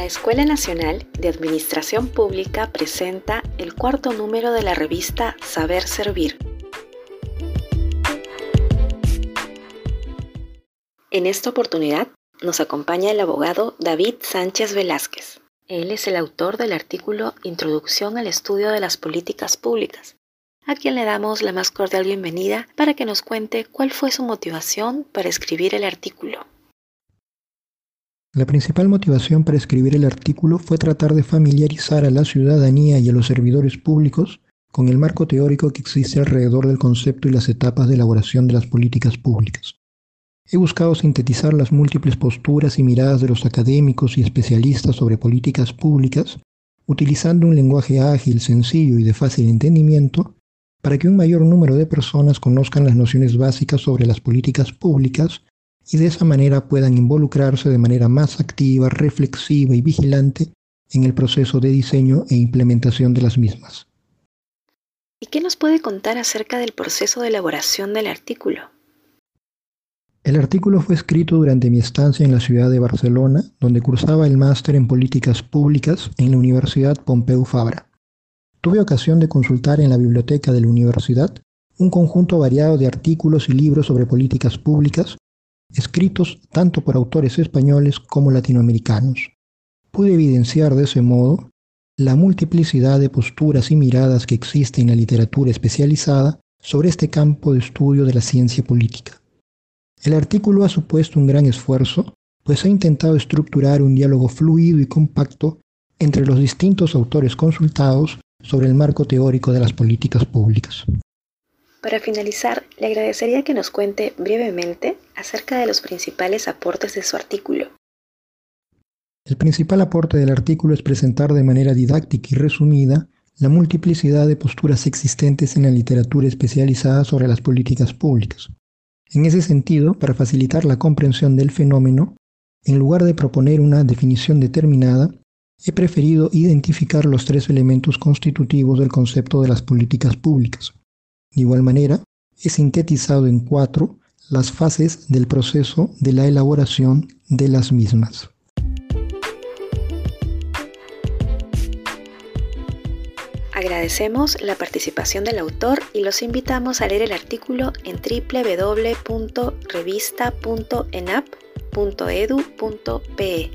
La Escuela Nacional de Administración Pública presenta el cuarto número de la revista Saber Servir. En esta oportunidad nos acompaña el abogado David Sánchez Velázquez. Él es el autor del artículo Introducción al estudio de las políticas públicas, a quien le damos la más cordial bienvenida para que nos cuente cuál fue su motivación para escribir el artículo. La principal motivación para escribir el artículo fue tratar de familiarizar a la ciudadanía y a los servidores públicos con el marco teórico que existe alrededor del concepto y las etapas de elaboración de las políticas públicas. He buscado sintetizar las múltiples posturas y miradas de los académicos y especialistas sobre políticas públicas, utilizando un lenguaje ágil, sencillo y de fácil entendimiento, para que un mayor número de personas conozcan las nociones básicas sobre las políticas públicas y de esa manera puedan involucrarse de manera más activa, reflexiva y vigilante en el proceso de diseño e implementación de las mismas. ¿Y qué nos puede contar acerca del proceso de elaboración del artículo? El artículo fue escrito durante mi estancia en la ciudad de Barcelona, donde cursaba el máster en políticas públicas en la Universidad Pompeu Fabra. Tuve ocasión de consultar en la biblioteca de la universidad un conjunto variado de artículos y libros sobre políticas públicas escritos tanto por autores españoles como latinoamericanos. Pude evidenciar de ese modo la multiplicidad de posturas y miradas que existe en la literatura especializada sobre este campo de estudio de la ciencia política. El artículo ha supuesto un gran esfuerzo, pues ha intentado estructurar un diálogo fluido y compacto entre los distintos autores consultados sobre el marco teórico de las políticas públicas. Para finalizar, le agradecería que nos cuente brevemente acerca de los principales aportes de su artículo. El principal aporte del artículo es presentar de manera didáctica y resumida la multiplicidad de posturas existentes en la literatura especializada sobre las políticas públicas. En ese sentido, para facilitar la comprensión del fenómeno, en lugar de proponer una definición determinada, he preferido identificar los tres elementos constitutivos del concepto de las políticas públicas. De igual manera, he sintetizado en cuatro las fases del proceso de la elaboración de las mismas. Agradecemos la participación del autor y los invitamos a leer el artículo en www.revista.enap.edu.pe.